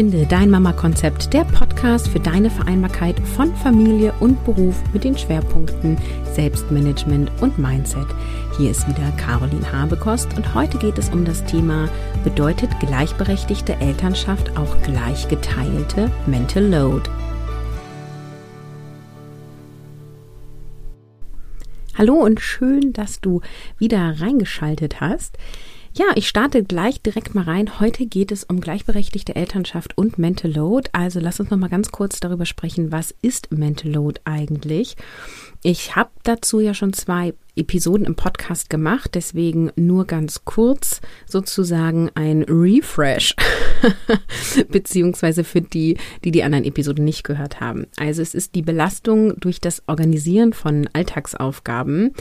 Finde dein Mama-Konzept, der Podcast für deine Vereinbarkeit von Familie und Beruf mit den Schwerpunkten Selbstmanagement und Mindset. Hier ist wieder Caroline Habekost und heute geht es um das Thema Bedeutet gleichberechtigte Elternschaft auch gleich geteilte Mental Load? Hallo und schön, dass du wieder reingeschaltet hast. Ja, ich starte gleich direkt mal rein. Heute geht es um gleichberechtigte Elternschaft und Mental Load. Also lass uns noch mal ganz kurz darüber sprechen, was ist Mental Load eigentlich? Ich habe dazu ja schon zwei Episoden im Podcast gemacht, deswegen nur ganz kurz sozusagen ein Refresh, beziehungsweise für die, die die anderen Episoden nicht gehört haben. Also es ist die Belastung durch das Organisieren von Alltagsaufgaben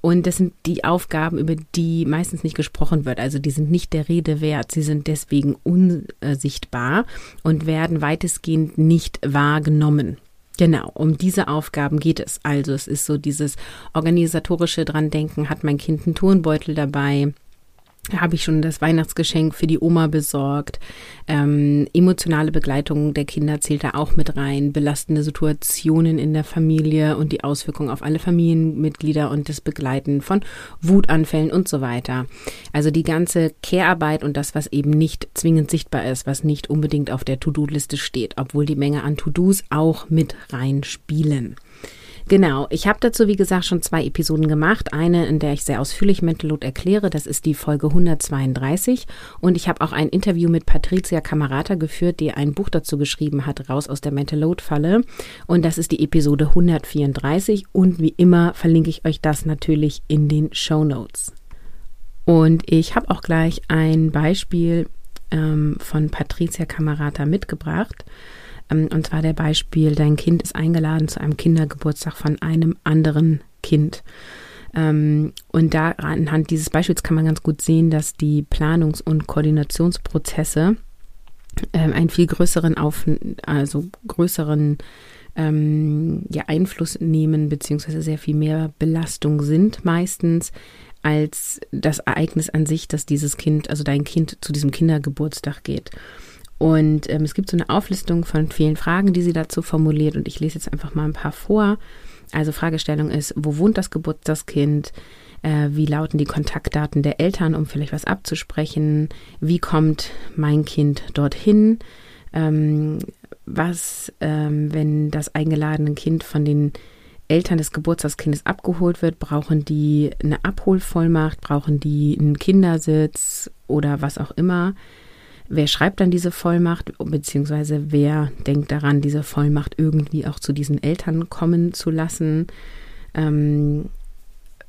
und das sind die Aufgaben, über die meistens nicht gesprochen wird. Also die sind nicht der Rede wert, sie sind deswegen unsichtbar und werden weitestgehend nicht wahrgenommen. Genau, um diese Aufgaben geht es. Also es ist so dieses organisatorische dran denken, hat mein Kind einen Turnbeutel dabei, habe ich schon das Weihnachtsgeschenk für die Oma besorgt. Ähm, emotionale Begleitung der Kinder zählt da auch mit rein. Belastende Situationen in der Familie und die Auswirkungen auf alle Familienmitglieder und das Begleiten von Wutanfällen und so weiter. Also die ganze Care-Arbeit und das, was eben nicht zwingend sichtbar ist, was nicht unbedingt auf der To-Do-Liste steht, obwohl die Menge an To-Dos auch mit reinspielen. Genau, ich habe dazu, wie gesagt, schon zwei Episoden gemacht. Eine, in der ich sehr ausführlich Mental Load erkläre, das ist die Folge 132. Und ich habe auch ein Interview mit Patricia Camerata geführt, die ein Buch dazu geschrieben hat, Raus aus der Mental Load Falle. Und das ist die Episode 134. Und wie immer verlinke ich euch das natürlich in den Show Notes. Und ich habe auch gleich ein Beispiel ähm, von Patricia Camerata mitgebracht. Ähm, und zwar der Beispiel, dein Kind ist eingeladen zu einem Kindergeburtstag von einem anderen Kind. Ähm, und da anhand dieses Beispiels kann man ganz gut sehen, dass die Planungs- und Koordinationsprozesse ähm, einen viel größeren Auf, also größeren ähm, ja, Einfluss nehmen, beziehungsweise sehr viel mehr Belastung sind meistens als das Ereignis an sich, dass dieses Kind, also dein Kind zu diesem Kindergeburtstag geht. Und ähm, es gibt so eine Auflistung von vielen Fragen, die sie dazu formuliert. Und ich lese jetzt einfach mal ein paar vor. Also Fragestellung ist, wo wohnt das Geburtstagskind? Äh, wie lauten die Kontaktdaten der Eltern, um vielleicht was abzusprechen? Wie kommt mein Kind dorthin? Ähm, was, ähm, wenn das eingeladene Kind von den Eltern des Geburtstagskindes abgeholt wird, brauchen die eine Abholvollmacht, brauchen die einen Kindersitz oder was auch immer? Wer schreibt dann diese Vollmacht, beziehungsweise wer denkt daran, diese Vollmacht irgendwie auch zu diesen Eltern kommen zu lassen? Ähm,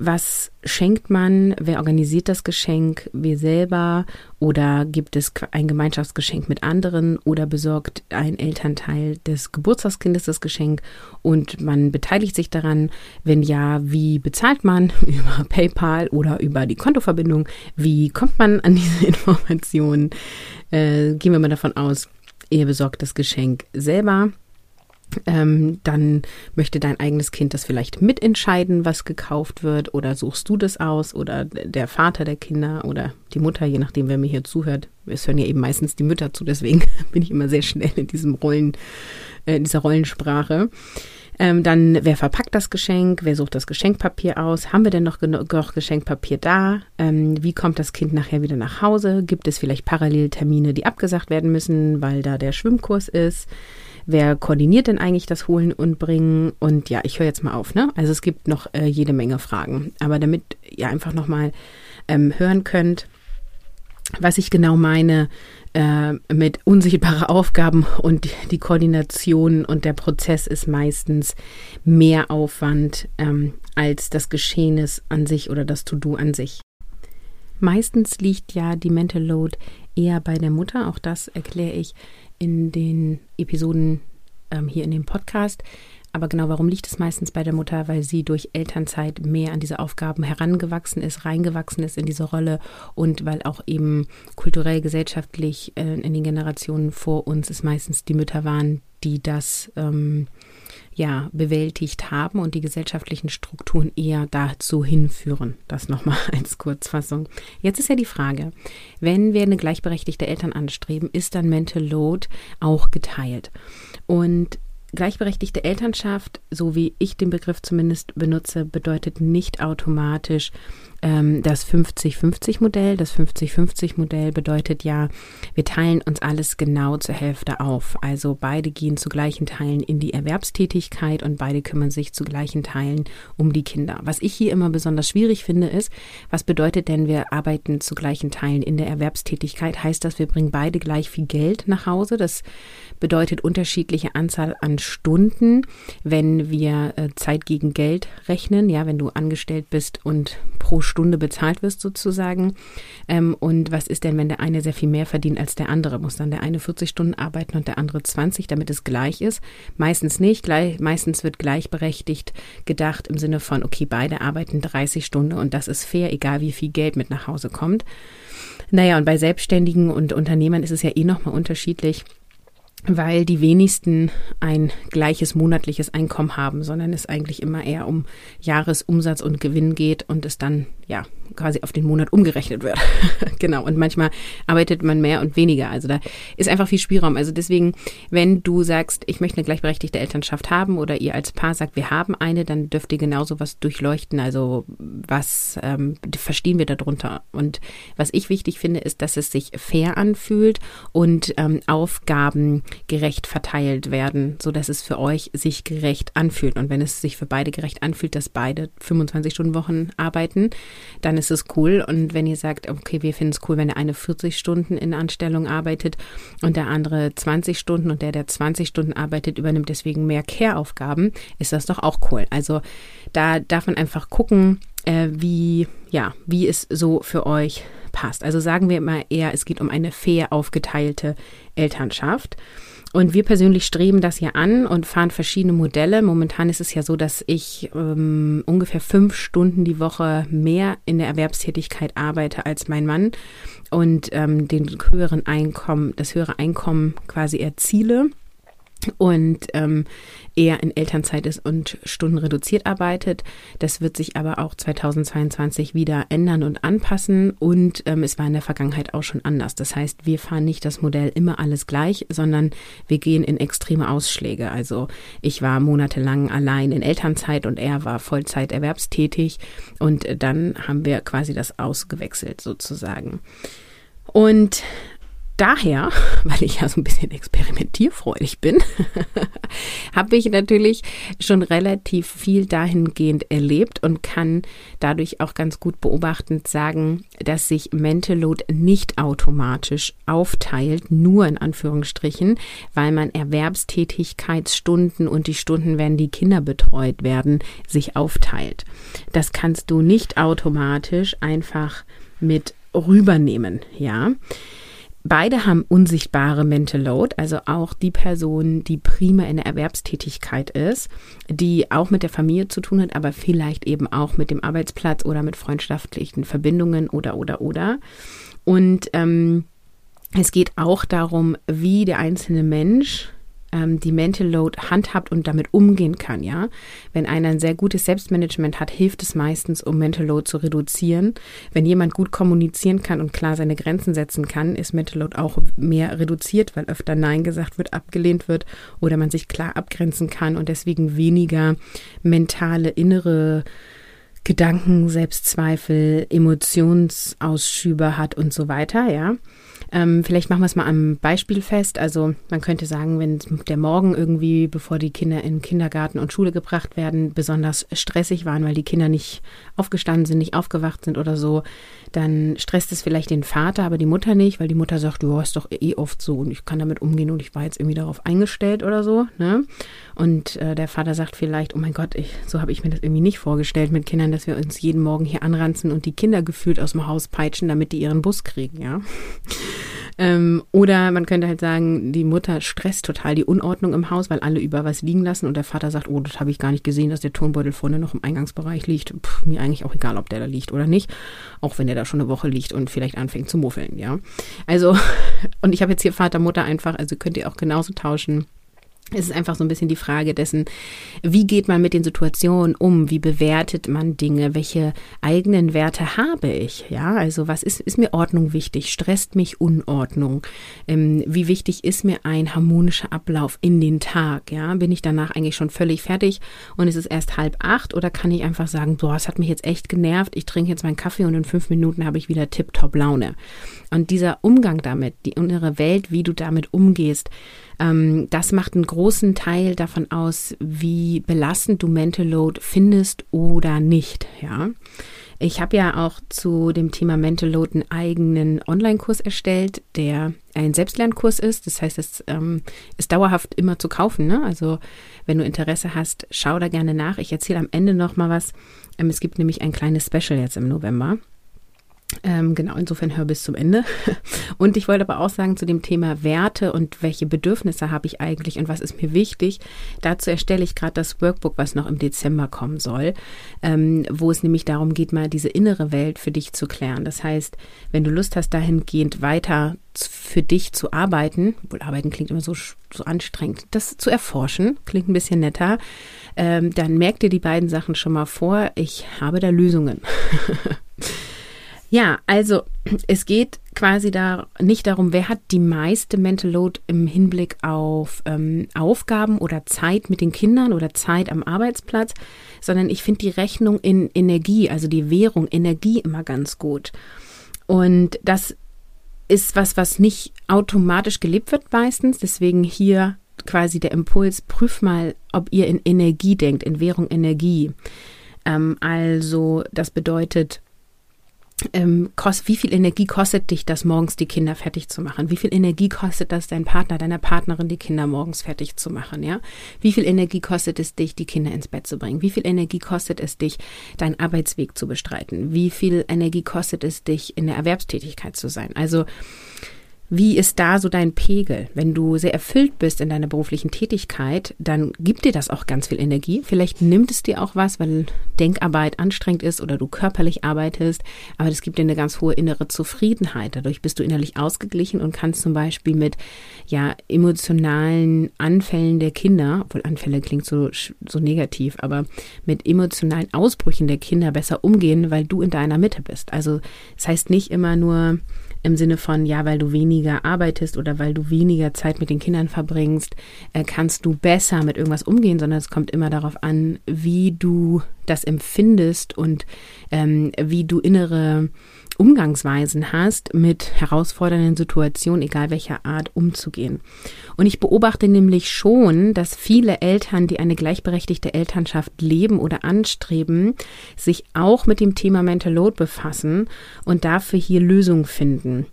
was schenkt man? Wer organisiert das Geschenk? Wir selber? Oder gibt es ein Gemeinschaftsgeschenk mit anderen? Oder besorgt ein Elternteil des Geburtstagskindes das Geschenk und man beteiligt sich daran? Wenn ja, wie bezahlt man? Über PayPal oder über die Kontoverbindung? Wie kommt man an diese Informationen? Äh, gehen wir mal davon aus, ihr besorgt das Geschenk selber ähm, dann möchte dein eigenes Kind das vielleicht mitentscheiden, was gekauft wird, oder suchst du das aus, oder der Vater der Kinder oder die Mutter, je nachdem, wer mir hier zuhört. Es hören ja eben meistens die Mütter zu, deswegen bin ich immer sehr schnell in diesem Rollen, äh, in dieser Rollensprache. Ähm, dann, wer verpackt das Geschenk? Wer sucht das Geschenkpapier aus? Haben wir denn noch genug Geschenkpapier da? Ähm, wie kommt das Kind nachher wieder nach Hause? Gibt es vielleicht Paralleltermine, die abgesagt werden müssen, weil da der Schwimmkurs ist? Wer koordiniert denn eigentlich das Holen und Bringen? Und ja, ich höre jetzt mal auf, ne? Also es gibt noch äh, jede Menge Fragen. Aber damit ihr einfach nochmal ähm, hören könnt, was ich genau meine äh, mit unsichtbaren Aufgaben und die Koordination und der Prozess ist meistens mehr Aufwand ähm, als das Geschehnis an sich oder das To-Do an sich. Meistens liegt ja die Mental Load eher bei der Mutter, auch das erkläre ich in den Episoden ähm, hier in dem Podcast. Aber genau, warum liegt es meistens bei der Mutter? Weil sie durch Elternzeit mehr an diese Aufgaben herangewachsen ist, reingewachsen ist in diese Rolle und weil auch eben kulturell, gesellschaftlich äh, in den Generationen vor uns es meistens die Mütter waren, die das ähm, ja, bewältigt haben und die gesellschaftlichen Strukturen eher dazu hinführen. Das nochmal als Kurzfassung. Jetzt ist ja die Frage, wenn wir eine gleichberechtigte Eltern anstreben, ist dann Mental Load auch geteilt? Und gleichberechtigte Elternschaft, so wie ich den Begriff zumindest benutze, bedeutet nicht automatisch ähm, das 50-50-Modell. Das 50-50-Modell bedeutet ja, wir teilen uns alles genau zur Hälfte auf. Also beide gehen zu gleichen Teilen in die Erwerbstätigkeit und beide kümmern sich zu gleichen Teilen um die Kinder. Was ich hier immer besonders schwierig finde, ist, was bedeutet denn, wir arbeiten zu gleichen Teilen in der Erwerbstätigkeit? Heißt das, wir bringen beide gleich viel Geld nach Hause? Das bedeutet unterschiedliche Anzahl an Stunden, wenn wir äh, Zeit gegen Geld rechnen. Ja, wenn du angestellt bist und pro Stunde bezahlt wirst sozusagen. Ähm, und was ist denn, wenn der eine sehr viel mehr verdient als der andere? Muss dann der eine 40 Stunden arbeiten und der andere 20, damit es gleich ist? Meistens nicht. Gleich, meistens wird gleichberechtigt gedacht im Sinne von, okay, beide arbeiten 30 Stunden und das ist fair, egal wie viel Geld mit nach Hause kommt. Naja, und bei Selbstständigen und Unternehmern ist es ja eh nochmal unterschiedlich weil die wenigsten ein gleiches monatliches Einkommen haben, sondern es eigentlich immer eher um Jahresumsatz und Gewinn geht und es dann ja quasi auf den Monat umgerechnet wird. genau. Und manchmal arbeitet man mehr und weniger. Also da ist einfach viel Spielraum. Also deswegen, wenn du sagst, ich möchte eine gleichberechtigte Elternschaft haben oder ihr als Paar sagt, wir haben eine, dann dürft ihr genauso was durchleuchten. Also was ähm, verstehen wir darunter? Und was ich wichtig finde, ist, dass es sich fair anfühlt und ähm, Aufgaben gerecht verteilt werden, so dass es für euch sich gerecht anfühlt. Und wenn es sich für beide gerecht anfühlt, dass beide 25 Stunden Wochen arbeiten, dann ist es cool. Und wenn ihr sagt, okay, wir finden es cool, wenn der eine 40 Stunden in Anstellung arbeitet und der andere 20 Stunden und der, der 20 Stunden arbeitet, übernimmt deswegen mehr Care-Aufgaben, ist das doch auch cool. Also da darf man einfach gucken, äh, wie, ja, wie es so für euch passt. Also sagen wir immer eher, es geht um eine fair aufgeteilte Elternschaft. Und wir persönlich streben das ja an und fahren verschiedene Modelle. Momentan ist es ja so, dass ich ähm, ungefähr fünf Stunden die Woche mehr in der Erwerbstätigkeit arbeite als mein Mann und ähm, den höheren Einkommen, das höhere Einkommen quasi erziele und ähm, eher in Elternzeit ist und Stunden reduziert arbeitet. Das wird sich aber auch 2022 wieder ändern und anpassen und ähm, es war in der Vergangenheit auch schon anders. Das heißt, wir fahren nicht das Modell immer alles gleich, sondern wir gehen in extreme Ausschläge. Also ich war monatelang allein in Elternzeit und er war Vollzeit erwerbstätig und dann haben wir quasi das ausgewechselt sozusagen. Und daher, weil ich ja so ein bisschen experimentierfreudig bin, habe ich natürlich schon relativ viel dahingehend erlebt und kann dadurch auch ganz gut beobachtend sagen, dass sich Mental Load nicht automatisch aufteilt, nur in Anführungsstrichen, weil man Erwerbstätigkeitsstunden und die Stunden, wenn die Kinder betreut werden, sich aufteilt. Das kannst du nicht automatisch einfach mit rübernehmen, ja. Beide haben unsichtbare Mental Load, also auch die Person, die prima in der Erwerbstätigkeit ist, die auch mit der Familie zu tun hat, aber vielleicht eben auch mit dem Arbeitsplatz oder mit freundschaftlichen Verbindungen oder oder oder. Und ähm, es geht auch darum, wie der einzelne Mensch ähm, die Mental Load handhabt und damit umgehen kann, ja. Wenn einer ein sehr gutes Selbstmanagement hat, hilft es meistens, um Mental Load zu reduzieren. Wenn jemand gut kommunizieren kann und klar seine Grenzen setzen kann, ist Mental Load auch mehr reduziert, weil öfter Nein gesagt wird, abgelehnt wird oder man sich klar abgrenzen kann und deswegen weniger mentale innere Gedanken, Selbstzweifel, Emotionsausschübe hat und so weiter, ja. Ähm, vielleicht machen wir es mal am Beispiel fest. Also man könnte sagen, wenn der Morgen irgendwie, bevor die Kinder in Kindergarten und Schule gebracht werden, besonders stressig waren, weil die Kinder nicht aufgestanden sind, nicht aufgewacht sind oder so, dann stresst es vielleicht den Vater, aber die Mutter nicht, weil die Mutter sagt, du hast doch eh oft so und ich kann damit umgehen und ich war jetzt irgendwie darauf eingestellt oder so. Ne? Und äh, der Vater sagt vielleicht, oh mein Gott, ich, so habe ich mir das irgendwie nicht vorgestellt mit Kindern, dass wir uns jeden Morgen hier anranzen und die Kinder gefühlt aus dem Haus peitschen, damit die ihren Bus kriegen, ja. Ähm, oder man könnte halt sagen, die Mutter stresst total die Unordnung im Haus, weil alle über was liegen lassen und der Vater sagt, oh, das habe ich gar nicht gesehen, dass der Turnbeutel vorne noch im Eingangsbereich liegt. Puh, mir eigentlich auch egal, ob der da liegt oder nicht, auch wenn der da schon eine Woche liegt und vielleicht anfängt zu muffeln, ja. Also, und ich habe jetzt hier Vater, Mutter einfach, also könnt ihr auch genauso tauschen. Es ist einfach so ein bisschen die Frage dessen, wie geht man mit den Situationen um? Wie bewertet man Dinge? Welche eigenen Werte habe ich? Ja, also was ist, ist mir Ordnung wichtig? Stresst mich Unordnung? Ähm, wie wichtig ist mir ein harmonischer Ablauf in den Tag? Ja, bin ich danach eigentlich schon völlig fertig und es ist erst halb acht oder kann ich einfach sagen, boah, es hat mich jetzt echt genervt. Ich trinke jetzt meinen Kaffee und in fünf Minuten habe ich wieder tipptopp Laune. Und dieser Umgang damit, die innere Welt, wie du damit umgehst, ähm, das macht einen großen Teil davon aus, wie belastend du Mental Load findest oder nicht, ja. Ich habe ja auch zu dem Thema Mental Load einen eigenen Online-Kurs erstellt, der ein Selbstlernkurs ist. Das heißt, es ähm, ist dauerhaft immer zu kaufen. Ne? Also wenn du Interesse hast, schau da gerne nach. Ich erzähle am Ende noch mal was. Ähm, es gibt nämlich ein kleines Special jetzt im November. Ähm, genau, insofern hör bis zum Ende. Und ich wollte aber auch sagen zu dem Thema Werte und welche Bedürfnisse habe ich eigentlich und was ist mir wichtig. Dazu erstelle ich gerade das Workbook, was noch im Dezember kommen soll, ähm, wo es nämlich darum geht, mal diese innere Welt für dich zu klären. Das heißt, wenn du Lust hast, dahingehend weiter für dich zu arbeiten, obwohl arbeiten klingt immer so, so anstrengend, das zu erforschen, klingt ein bisschen netter, ähm, dann merk dir die beiden Sachen schon mal vor. Ich habe da Lösungen. Ja, also es geht quasi da nicht darum, wer hat die meiste Mental Load im Hinblick auf ähm, Aufgaben oder Zeit mit den Kindern oder Zeit am Arbeitsplatz, sondern ich finde die Rechnung in Energie, also die Währung Energie immer ganz gut. Und das ist was, was nicht automatisch gelebt wird meistens. Deswegen hier quasi der Impuls, prüf mal, ob ihr in Energie denkt, in Währung Energie. Ähm, also das bedeutet, ähm, kost, wie viel Energie kostet dich das, morgens die Kinder fertig zu machen? Wie viel Energie kostet das, dein Partner, deiner Partnerin, die Kinder morgens fertig zu machen? Ja? Wie viel Energie kostet es dich, die Kinder ins Bett zu bringen? Wie viel Energie kostet es dich, deinen Arbeitsweg zu bestreiten? Wie viel Energie kostet es dich, in der Erwerbstätigkeit zu sein? Also wie ist da so dein Pegel? Wenn du sehr erfüllt bist in deiner beruflichen Tätigkeit, dann gibt dir das auch ganz viel Energie. Vielleicht nimmt es dir auch was, weil Denkarbeit anstrengend ist oder du körperlich arbeitest, aber das gibt dir eine ganz hohe innere Zufriedenheit. Dadurch bist du innerlich ausgeglichen und kannst zum Beispiel mit ja emotionalen Anfällen der Kinder, obwohl Anfälle klingt so, so negativ, aber mit emotionalen Ausbrüchen der Kinder besser umgehen, weil du in deiner Mitte bist. Also das heißt nicht immer nur im Sinne von, ja, weil du weniger arbeitest oder weil du weniger Zeit mit den Kindern verbringst, äh, kannst du besser mit irgendwas umgehen, sondern es kommt immer darauf an, wie du das empfindest und ähm, wie du innere Umgangsweisen hast, mit herausfordernden Situationen, egal welcher Art, umzugehen. Und ich beobachte nämlich schon, dass viele Eltern, die eine gleichberechtigte Elternschaft leben oder anstreben, sich auch mit dem Thema Mental Load befassen und dafür hier Lösungen finden.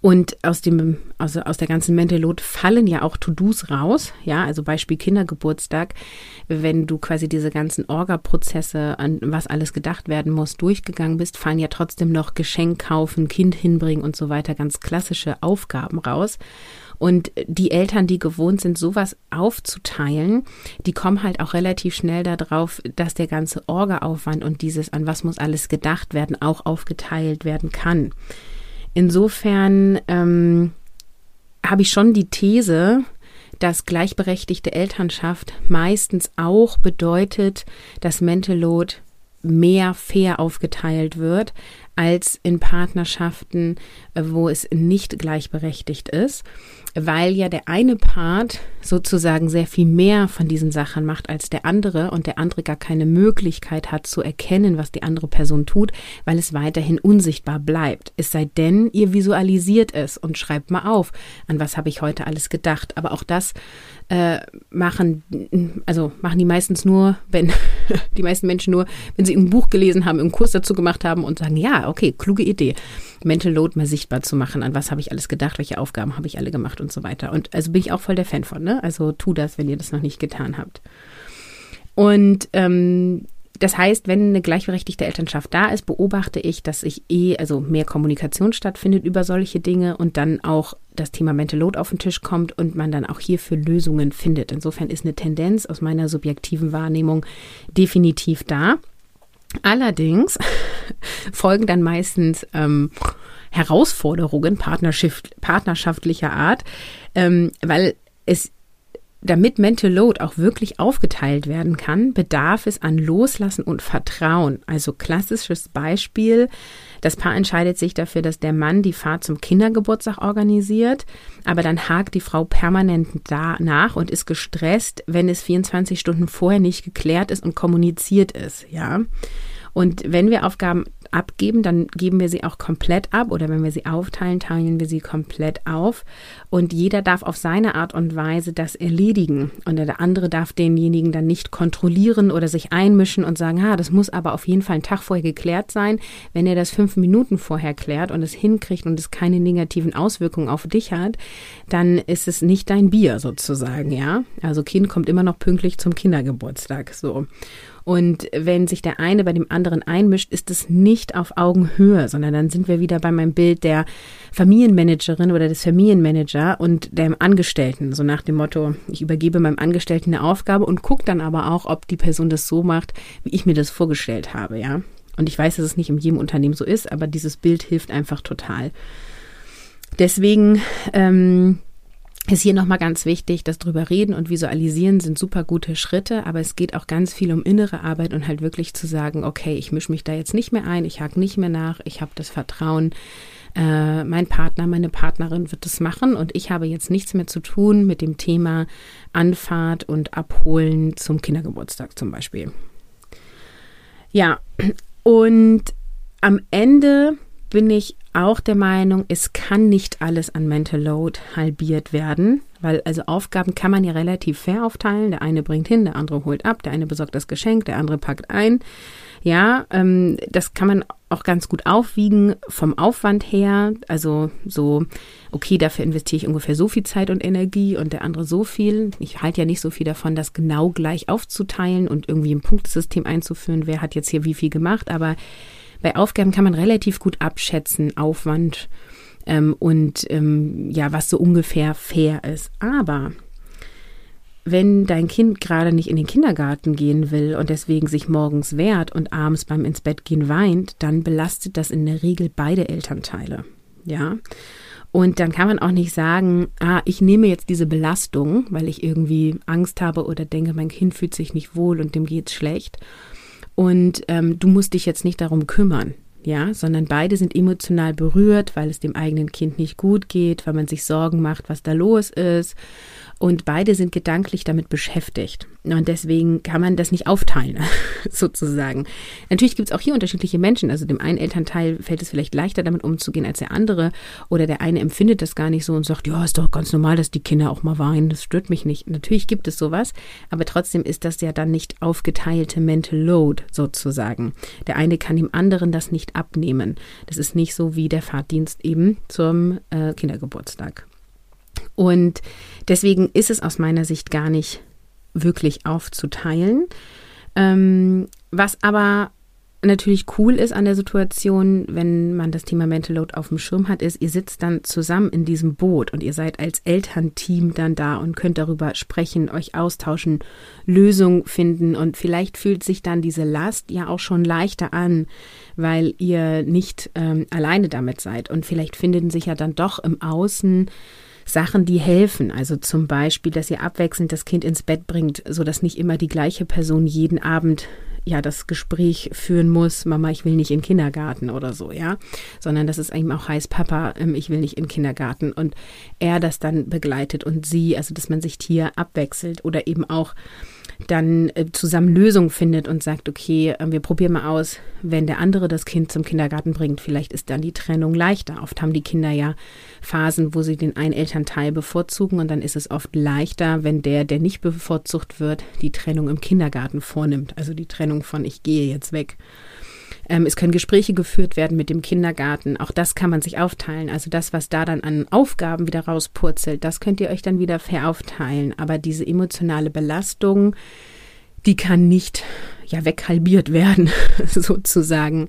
Und aus dem, also aus der ganzen Mental Load fallen ja auch To-Dos raus. Ja, also Beispiel Kindergeburtstag. Wenn du quasi diese ganzen Orga-Prozesse, an was alles gedacht werden muss, durchgegangen bist, fallen ja trotzdem noch Geschenk kaufen, Kind hinbringen und so weiter, ganz klassische Aufgaben raus. Und die Eltern, die gewohnt sind, sowas aufzuteilen, die kommen halt auch relativ schnell darauf, dass der ganze Orga-Aufwand und dieses, an was muss alles gedacht werden, auch aufgeteilt werden kann. Insofern ähm, habe ich schon die These, dass gleichberechtigte Elternschaft meistens auch bedeutet, dass Mental Load mehr fair aufgeteilt wird als in Partnerschaften, äh, wo es nicht gleichberechtigt ist weil ja der eine Part sozusagen sehr viel mehr von diesen Sachen macht als der andere und der andere gar keine Möglichkeit hat zu erkennen, was die andere Person tut, weil es weiterhin unsichtbar bleibt. Es sei denn, ihr visualisiert es und schreibt mal auf, an was habe ich heute alles gedacht. Aber auch das äh, machen, also machen die meistens nur, wenn die meisten Menschen nur, wenn sie ein Buch gelesen haben, einen Kurs dazu gemacht haben und sagen, ja, okay, kluge Idee. Mental Load mal sichtbar zu machen, an was habe ich alles gedacht, welche Aufgaben habe ich alle gemacht und so weiter. Und also bin ich auch voll der Fan von, ne? Also tu das, wenn ihr das noch nicht getan habt. Und ähm, das heißt, wenn eine gleichberechtigte Elternschaft da ist, beobachte ich, dass sich eh, also mehr Kommunikation stattfindet über solche Dinge und dann auch das Thema Mental Load auf den Tisch kommt und man dann auch hierfür Lösungen findet. Insofern ist eine Tendenz aus meiner subjektiven Wahrnehmung definitiv da. Allerdings folgen dann meistens ähm, Herausforderungen partnerschaftlicher Art, ähm, weil es damit Mental Load auch wirklich aufgeteilt werden kann, bedarf es an Loslassen und Vertrauen. Also klassisches Beispiel, das Paar entscheidet sich dafür, dass der Mann die Fahrt zum Kindergeburtstag organisiert, aber dann hakt die Frau permanent da nach und ist gestresst, wenn es 24 Stunden vorher nicht geklärt ist und kommuniziert ist, ja. Und wenn wir Aufgaben abgeben, dann geben wir sie auch komplett ab oder wenn wir sie aufteilen, teilen wir sie komplett auf und jeder darf auf seine Art und Weise das erledigen und der andere darf denjenigen dann nicht kontrollieren oder sich einmischen und sagen, ha, das muss aber auf jeden Fall einen Tag vorher geklärt sein. Wenn er das fünf Minuten vorher klärt und es hinkriegt und es keine negativen Auswirkungen auf dich hat, dann ist es nicht dein Bier sozusagen, ja. Also Kind kommt immer noch pünktlich zum Kindergeburtstag, so. Und wenn sich der eine bei dem anderen einmischt, ist es nicht auf Augenhöhe, sondern dann sind wir wieder bei meinem Bild der Familienmanagerin oder des Familienmanager und dem Angestellten. So nach dem Motto, ich übergebe meinem Angestellten eine Aufgabe und gucke dann aber auch, ob die Person das so macht, wie ich mir das vorgestellt habe, ja. Und ich weiß, dass es nicht in jedem Unternehmen so ist, aber dieses Bild hilft einfach total. Deswegen ähm, ist hier nochmal ganz wichtig, dass drüber reden und visualisieren sind super gute Schritte, aber es geht auch ganz viel um innere Arbeit und halt wirklich zu sagen, okay, ich mische mich da jetzt nicht mehr ein, ich hake nicht mehr nach, ich habe das Vertrauen, äh, mein Partner, meine Partnerin wird das machen und ich habe jetzt nichts mehr zu tun mit dem Thema Anfahrt und Abholen zum Kindergeburtstag zum Beispiel. Ja, und am Ende bin ich auch der Meinung, es kann nicht alles an Mental Load halbiert werden, weil also Aufgaben kann man ja relativ fair aufteilen. Der eine bringt hin, der andere holt ab, der eine besorgt das Geschenk, der andere packt ein. Ja, ähm, das kann man auch ganz gut aufwiegen vom Aufwand her. Also so, okay, dafür investiere ich ungefähr so viel Zeit und Energie und der andere so viel. Ich halte ja nicht so viel davon, das genau gleich aufzuteilen und irgendwie ein Punktesystem einzuführen, wer hat jetzt hier wie viel gemacht, aber bei Aufgaben kann man relativ gut abschätzen, Aufwand ähm, und ähm, ja, was so ungefähr fair ist. Aber wenn dein Kind gerade nicht in den Kindergarten gehen will und deswegen sich morgens wehrt und abends beim ins Bett gehen weint, dann belastet das in der Regel beide Elternteile. Ja. Und dann kann man auch nicht sagen, ah, ich nehme jetzt diese Belastung, weil ich irgendwie Angst habe oder denke, mein Kind fühlt sich nicht wohl und dem geht's schlecht und ähm, du musst dich jetzt nicht darum kümmern, ja, sondern beide sind emotional berührt, weil es dem eigenen Kind nicht gut geht, weil man sich Sorgen macht, was da los ist und beide sind gedanklich damit beschäftigt. Und deswegen kann man das nicht aufteilen, sozusagen. Natürlich gibt es auch hier unterschiedliche Menschen. Also dem einen Elternteil fällt es vielleicht leichter, damit umzugehen als der andere. Oder der eine empfindet das gar nicht so und sagt, ja, ist doch ganz normal, dass die Kinder auch mal weinen. Das stört mich nicht. Natürlich gibt es sowas. Aber trotzdem ist das ja dann nicht aufgeteilte Mental Load, sozusagen. Der eine kann dem anderen das nicht abnehmen. Das ist nicht so wie der Fahrtdienst eben zum äh, Kindergeburtstag. Und deswegen ist es aus meiner Sicht gar nicht wirklich aufzuteilen. Ähm, was aber natürlich cool ist an der Situation, wenn man das Thema Mental Load auf dem Schirm hat, ist, ihr sitzt dann zusammen in diesem Boot und ihr seid als Elternteam dann da und könnt darüber sprechen, euch austauschen, Lösungen finden und vielleicht fühlt sich dann diese Last ja auch schon leichter an, weil ihr nicht ähm, alleine damit seid und vielleicht finden sich ja dann doch im Außen Sachen, die helfen. Also zum Beispiel, dass ihr abwechselnd das Kind ins Bett bringt, sodass nicht immer die gleiche Person jeden Abend ja das Gespräch führen muss, Mama, ich will nicht in den Kindergarten oder so, ja, sondern dass es eben auch heißt, Papa, ähm, ich will nicht in den Kindergarten und er das dann begleitet und sie, also dass man sich hier abwechselt oder eben auch dann äh, zusammen Lösungen findet und sagt, okay, äh, wir probieren mal aus, wenn der andere das Kind zum Kindergarten bringt, vielleicht ist dann die Trennung leichter. Oft haben die Kinder ja Phasen, wo sie den einen Elternteil bevorzugen und dann ist es oft leichter, wenn der, der nicht bevorzugt wird, die Trennung im Kindergarten vornimmt. Also die Trennung von ich gehe jetzt weg. Ähm, es können Gespräche geführt werden mit dem Kindergarten. Auch das kann man sich aufteilen. Also das, was da dann an Aufgaben wieder rauspurzelt, das könnt ihr euch dann wieder veraufteilen. Aber diese emotionale Belastung, die kann nicht ja weghalbiert werden, sozusagen.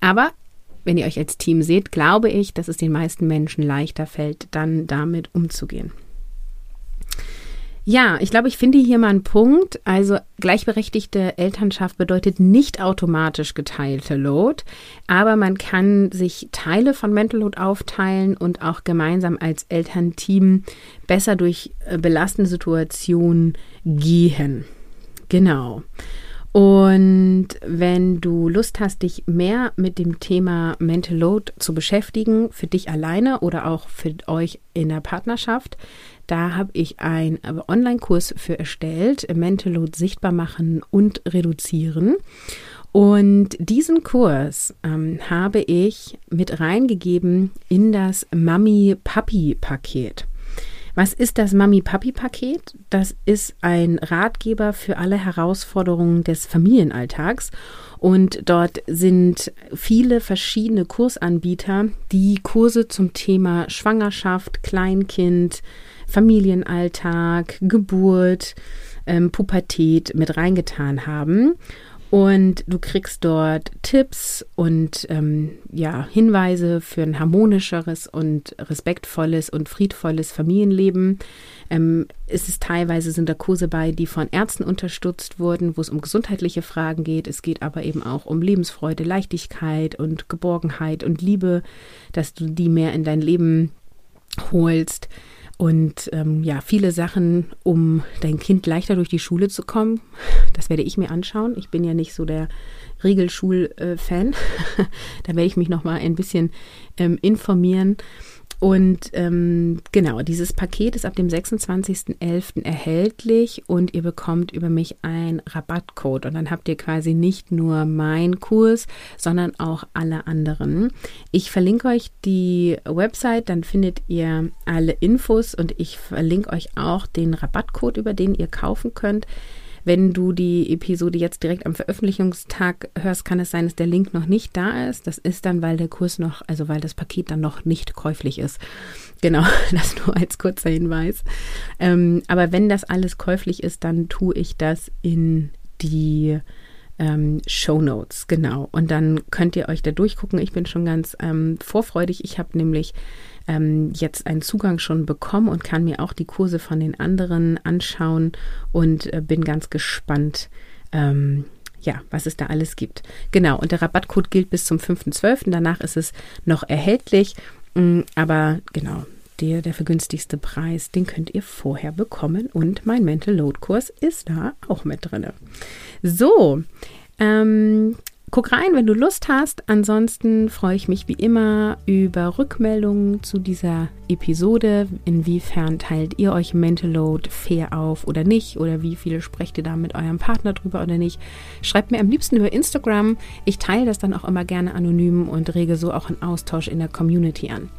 Aber wenn ihr euch als Team seht, glaube ich, dass es den meisten Menschen leichter fällt, dann damit umzugehen. Ja, ich glaube, ich finde hier mal einen Punkt. Also gleichberechtigte Elternschaft bedeutet nicht automatisch geteilte Load, aber man kann sich Teile von Mental Load aufteilen und auch gemeinsam als Elternteam besser durch äh, belastende Situationen gehen. Genau. Und wenn du Lust hast, dich mehr mit dem Thema Mental Load zu beschäftigen, für dich alleine oder auch für euch in der Partnerschaft, da habe ich einen Online-Kurs für erstellt, Mental Load sichtbar machen und reduzieren. Und diesen Kurs ähm, habe ich mit reingegeben in das Mami-Papi-Paket. Was ist das Mami-Papi-Paket? Das ist ein Ratgeber für alle Herausforderungen des Familienalltags. Und dort sind viele verschiedene Kursanbieter, die Kurse zum Thema Schwangerschaft, Kleinkind, Familienalltag, Geburt, ähm, Pubertät mit reingetan haben. Und du kriegst dort Tipps und ähm, ja, Hinweise für ein harmonischeres und respektvolles und friedvolles Familienleben. Ähm, es ist teilweise sind da Kurse bei, die von Ärzten unterstützt wurden, wo es um gesundheitliche Fragen geht. Es geht aber eben auch um Lebensfreude, Leichtigkeit und Geborgenheit und Liebe, dass du die mehr in dein Leben holst. Und ähm, ja, viele Sachen, um dein Kind leichter durch die Schule zu kommen. Das werde ich mir anschauen. Ich bin ja nicht so der Regelschul-Fan. da werde ich mich noch mal ein bisschen ähm, informieren. Und ähm, genau, dieses Paket ist ab dem 26.11. erhältlich und ihr bekommt über mich einen Rabattcode. Und dann habt ihr quasi nicht nur meinen Kurs, sondern auch alle anderen. Ich verlinke euch die Website, dann findet ihr alle Infos und ich verlinke euch auch den Rabattcode, über den ihr kaufen könnt. Wenn du die Episode jetzt direkt am Veröffentlichungstag hörst, kann es sein, dass der Link noch nicht da ist. Das ist dann, weil der Kurs noch, also weil das Paket dann noch nicht käuflich ist. Genau, das nur als kurzer Hinweis. Ähm, aber wenn das alles käuflich ist, dann tue ich das in die ähm, Show Notes, genau. Und dann könnt ihr euch da durchgucken. Ich bin schon ganz ähm, vorfreudig. Ich habe nämlich ähm, jetzt einen Zugang schon bekommen und kann mir auch die Kurse von den anderen anschauen und äh, bin ganz gespannt. Ähm, ja, was es da alles gibt. Genau, und der Rabattcode gilt bis zum 5.12. Danach ist es noch erhältlich. Mm, aber genau, der, der vergünstigste Preis, den könnt ihr vorher bekommen. Und mein Mental Load Kurs ist da auch mit drin. So, ähm, Guck rein, wenn du Lust hast. Ansonsten freue ich mich wie immer über Rückmeldungen zu dieser Episode. Inwiefern teilt ihr euch Mental Load fair auf oder nicht? Oder wie viele sprecht ihr da mit eurem Partner drüber oder nicht? Schreibt mir am liebsten über Instagram. Ich teile das dann auch immer gerne anonym und rege so auch einen Austausch in der Community an.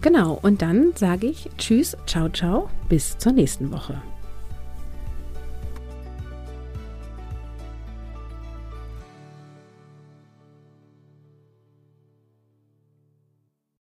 Genau, und dann sage ich Tschüss, ciao, ciao, bis zur nächsten Woche.